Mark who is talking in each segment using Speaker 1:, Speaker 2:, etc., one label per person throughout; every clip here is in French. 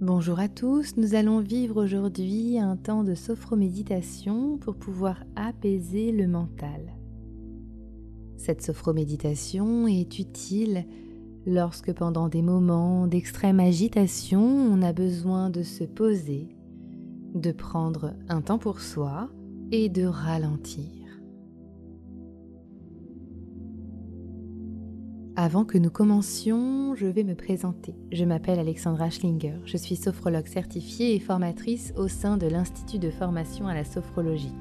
Speaker 1: Bonjour à tous, nous allons vivre aujourd'hui un temps de sophroméditation pour pouvoir apaiser le mental. Cette sophroméditation est utile lorsque pendant des moments d'extrême agitation, on a besoin de se poser, de prendre un temps pour soi et de ralentir. Avant que nous commencions, je vais me présenter. Je m'appelle Alexandra Schlinger, je suis sophrologue certifiée et formatrice au sein de l'Institut de formation à la sophrologie.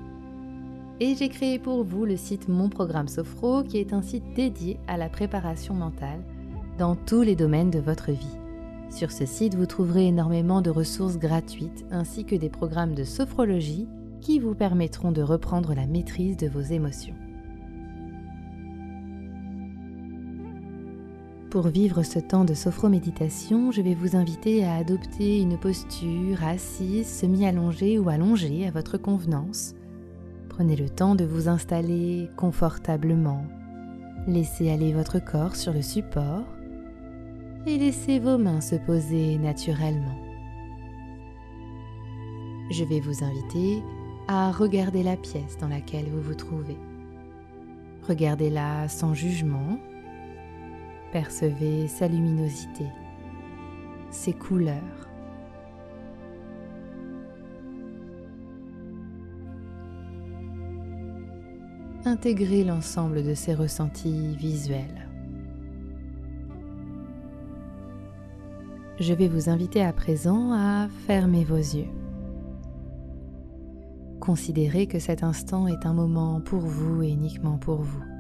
Speaker 1: Et j'ai créé pour vous le site Mon Programme Sophro, qui est un site dédié à la préparation mentale dans tous les domaines de votre vie. Sur ce site, vous trouverez énormément de ressources gratuites ainsi que des programmes de sophrologie qui vous permettront de reprendre la maîtrise de vos émotions. Pour vivre ce temps de sophroméditation, je vais vous inviter à adopter une posture assise, semi-allongée ou allongée à votre convenance. Prenez le temps de vous installer confortablement. Laissez aller votre corps sur le support et laissez vos mains se poser naturellement. Je vais vous inviter à regarder la pièce dans laquelle vous vous trouvez. Regardez-la sans jugement Percevez sa luminosité, ses couleurs. Intégrez l'ensemble de ces ressentis visuels. Je vais vous inviter à présent à fermer vos yeux. Considérez que cet instant est un moment pour vous et uniquement pour vous.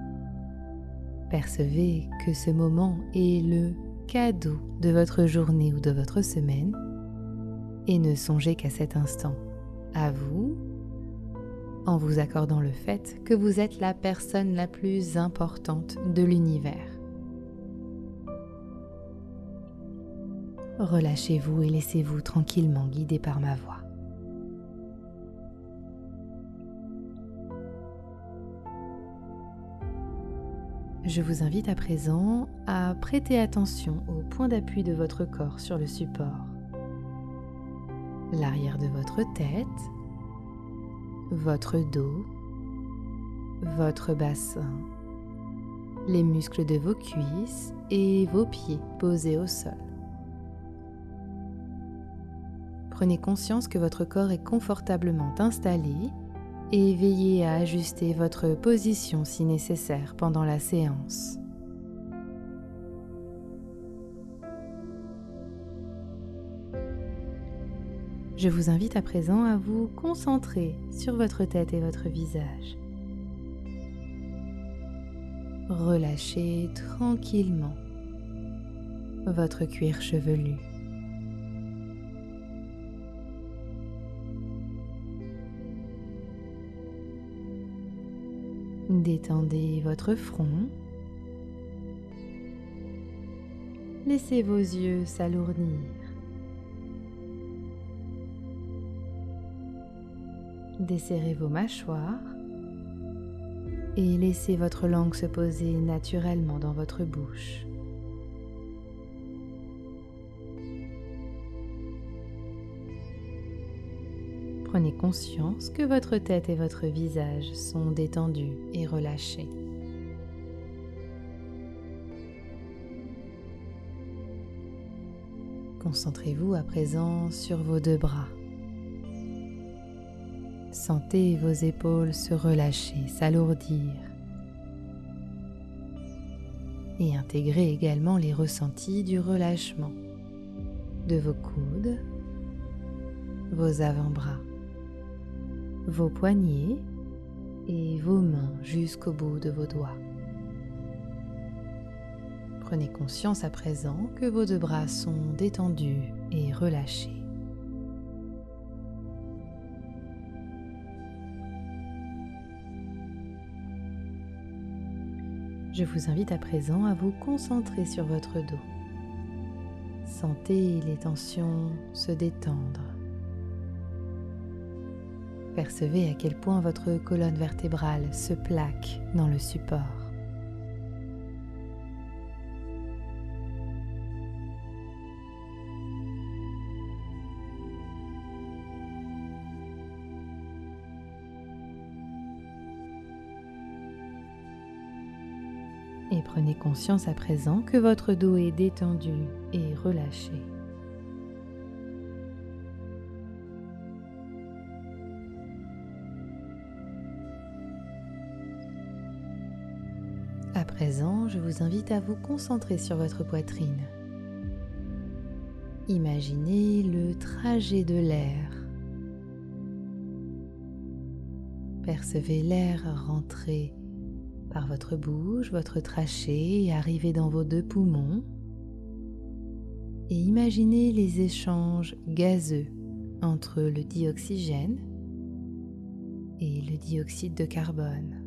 Speaker 1: Percevez que ce moment est le cadeau de votre journée ou de votre semaine et ne songez qu'à cet instant, à vous, en vous accordant le fait que vous êtes la personne la plus importante de l'univers. Relâchez-vous et laissez-vous tranquillement guider par ma voix. Je vous invite à présent à prêter attention au point d'appui de votre corps sur le support, l'arrière de votre tête, votre dos, votre bassin, les muscles de vos cuisses et vos pieds posés au sol. Prenez conscience que votre corps est confortablement installé et veillez à ajuster votre position si nécessaire pendant la séance. Je vous invite à présent à vous concentrer sur votre tête et votre visage. Relâchez tranquillement votre cuir chevelu. Détendez votre front. Laissez vos yeux s'alourdir. Desserrez vos mâchoires et laissez votre langue se poser naturellement dans votre bouche. Prenez conscience que votre tête et votre visage sont détendus et relâchés. Concentrez-vous à présent sur vos deux bras. Sentez vos épaules se relâcher, s'alourdir. Et intégrez également les ressentis du relâchement de vos coudes, vos avant-bras vos poignets et vos mains jusqu'au bout de vos doigts. Prenez conscience à présent que vos deux bras sont détendus et relâchés. Je vous invite à présent à vous concentrer sur votre dos. Sentez les tensions se détendre percevez à quel point votre colonne vertébrale se plaque dans le support. Et prenez conscience à présent que votre dos est détendu et relâché. Présent, je vous invite à vous concentrer sur votre poitrine. Imaginez le trajet de l'air. Percevez l'air rentrer par votre bouche, votre trachée et arriver dans vos deux poumons. Et imaginez les échanges gazeux entre le dioxygène et le dioxyde de carbone.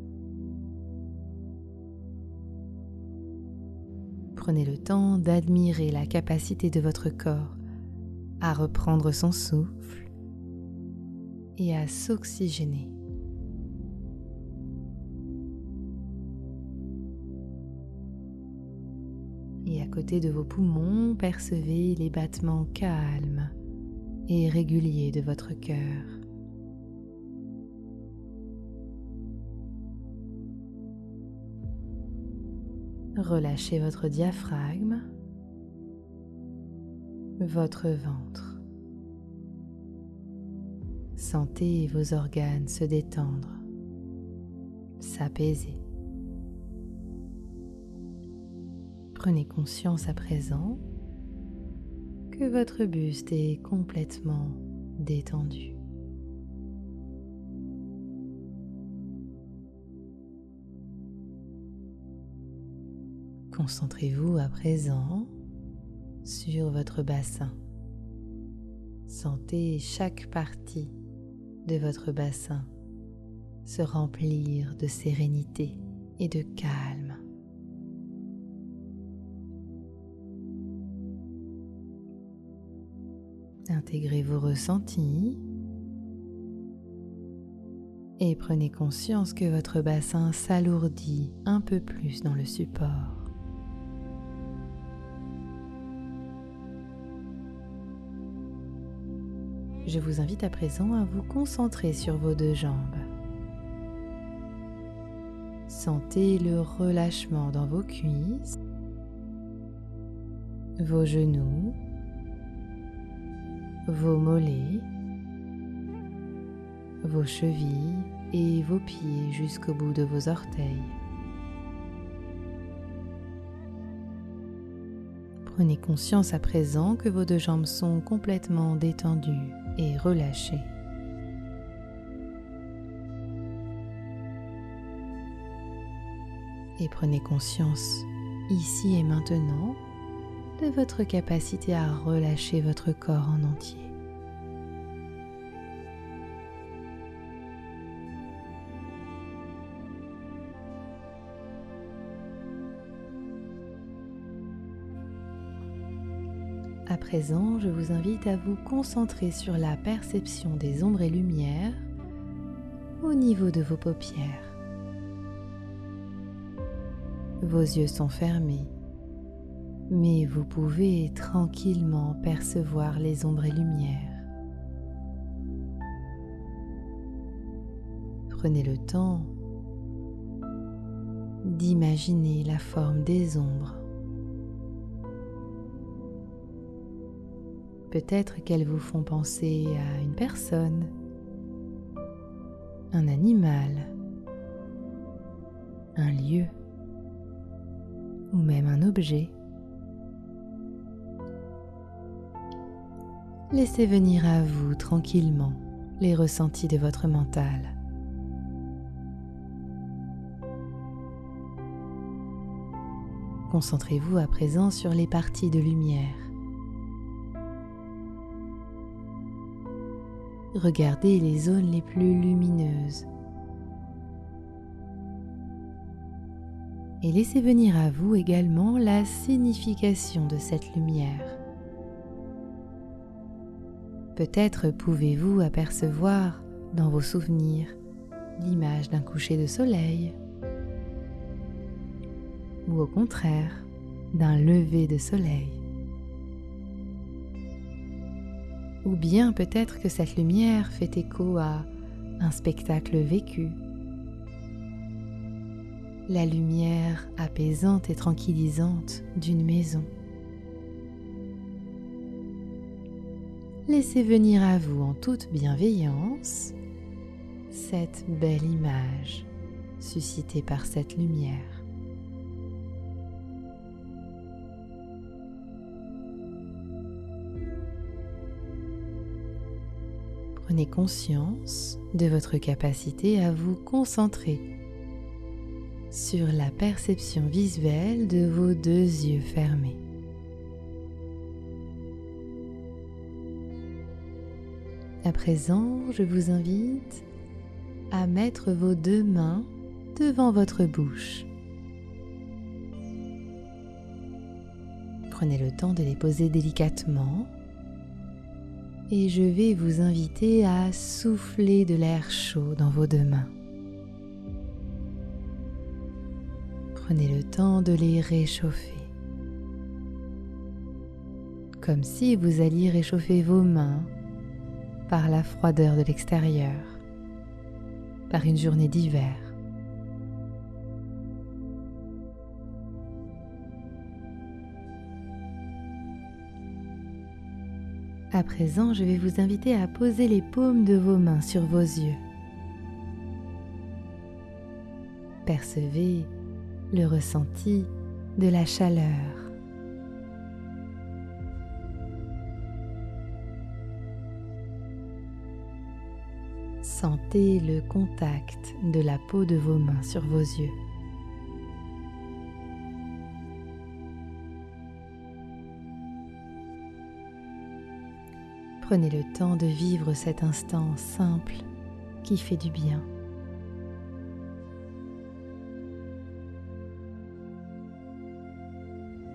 Speaker 1: Prenez le temps d'admirer la capacité de votre corps à reprendre son souffle et à s'oxygéner. Et à côté de vos poumons, percevez les battements calmes et réguliers de votre cœur. Relâchez votre diaphragme, votre ventre. Sentez vos organes se détendre, s'apaiser. Prenez conscience à présent que votre buste est complètement détendu. Concentrez-vous à présent sur votre bassin. Sentez chaque partie de votre bassin se remplir de sérénité et de calme. Intégrez vos ressentis et prenez conscience que votre bassin s'alourdit un peu plus dans le support. Je vous invite à présent à vous concentrer sur vos deux jambes. Sentez le relâchement dans vos cuisses, vos genoux, vos mollets, vos chevilles et vos pieds jusqu'au bout de vos orteils. Prenez conscience à présent que vos deux jambes sont complètement détendues et relâchez. Et prenez conscience ici et maintenant de votre capacité à relâcher votre corps en entier. Je vous invite à vous concentrer sur la perception des ombres et lumières au niveau de vos paupières. Vos yeux sont fermés, mais vous pouvez tranquillement percevoir les ombres et lumières. Prenez le temps d'imaginer la forme des ombres Peut-être qu'elles vous font penser à une personne, un animal, un lieu ou même un objet. Laissez venir à vous tranquillement les ressentis de votre mental. Concentrez-vous à présent sur les parties de lumière Regardez les zones les plus lumineuses. Et laissez venir à vous également la signification de cette lumière. Peut-être pouvez-vous apercevoir dans vos souvenirs l'image d'un coucher de soleil ou au contraire d'un lever de soleil. Ou bien peut-être que cette lumière fait écho à un spectacle vécu. la lumière apaisante et tranquillisante d'une maison. Laissez venir à vous en toute bienveillance cette belle image suscitée par cette lumière. Prenez conscience de votre capacité à vous concentrer sur la perception visuelle de vos deux yeux fermés. À présent, je vous invite à mettre vos deux mains devant votre bouche. Prenez le temps de les poser délicatement et je vais vous inviter à souffler de l'air chaud dans vos deux mains. Prenez le temps de les réchauffer, comme si vous alliez réchauffer vos mains par la froideur de l'extérieur, par une journée d'hiver. À présent, je vais vous inviter à poser les paumes de vos mains sur vos yeux. Percevez le ressenti de la chaleur. Sentez le contact de la peau de vos mains sur vos yeux. Prenez le temps de vivre cet instant simple qui fait du bien.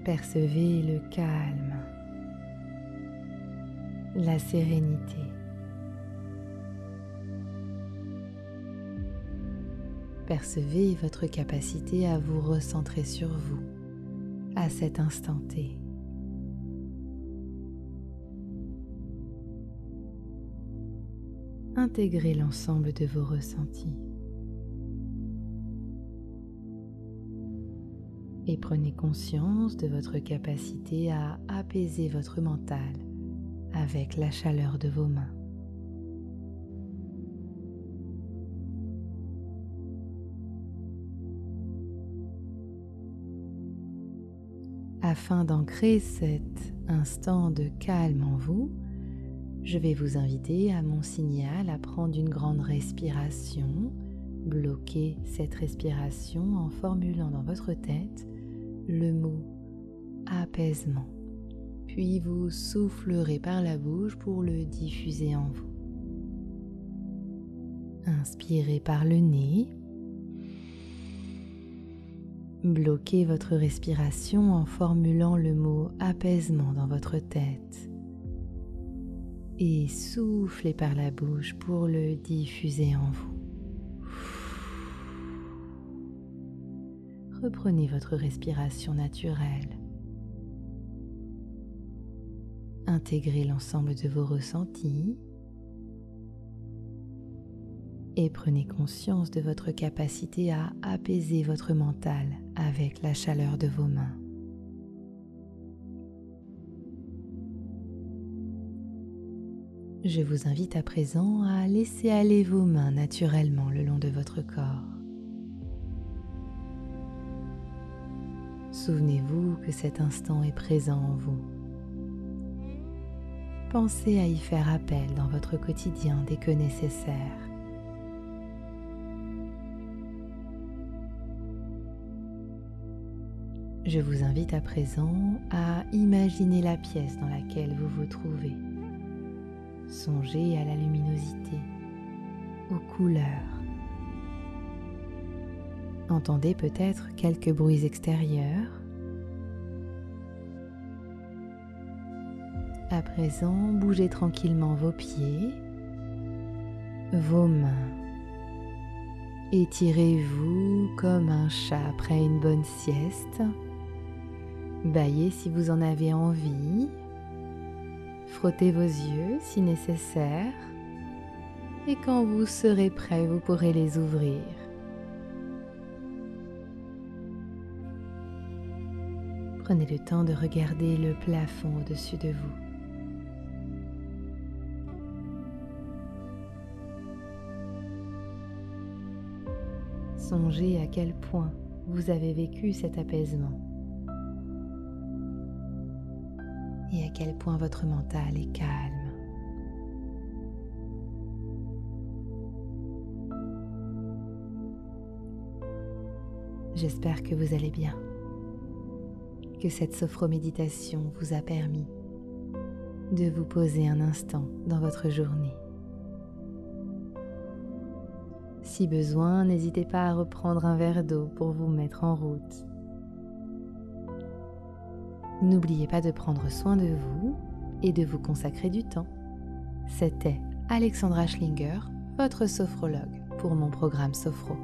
Speaker 1: Percevez le calme, la sérénité. Percevez votre capacité à vous recentrer sur vous à cet instant T. intégrez l'ensemble de vos ressentis. Et prenez conscience de votre capacité à apaiser votre mental avec la chaleur de vos mains. Afin d'ancrer cet instant de calme en vous, je vais vous inviter à mon signal à prendre une grande respiration. Bloquez cette respiration en formulant dans votre tête le mot apaisement. Puis vous soufflerez par la bouche pour le diffuser en vous. Inspirez par le nez. Bloquez votre respiration en formulant le mot apaisement dans votre tête et soufflez par la bouche pour le diffuser en vous. Reprenez votre respiration naturelle. Intégrez l'ensemble de vos ressentis et prenez conscience de votre capacité à apaiser votre mental avec la chaleur de vos mains. Je vous invite à présent à laisser aller vos mains naturellement le long de votre corps. Souvenez-vous que cet instant est présent en vous. Pensez à y faire appel dans votre quotidien dès que nécessaire. Je vous invite à présent à imaginer la pièce dans laquelle vous vous trouvez. Songez à la luminosité, aux couleurs. Entendez peut-être quelques bruits extérieurs. À présent, bougez tranquillement vos pieds, vos mains. Étirez-vous comme un chat après une bonne sieste. Baillez si vous en avez envie Frottez vos yeux si nécessaire et quand vous serez prêt, vous pourrez les ouvrir. Prenez le temps de regarder le plafond au-dessus de vous. Songez à quel point vous avez vécu cet apaisement. Et à quel point votre mental est calme. J'espère que vous allez bien que cette sophroméditation vous a permis de vous poser un instant dans votre journée. Si besoin, n'hésitez pas à reprendre un verre d'eau pour vous mettre en route. N'oubliez pas de prendre soin de vous et de vous consacrer du temps. C'était Alexandra Schlinger, votre sophrologue pour mon programme Sophro.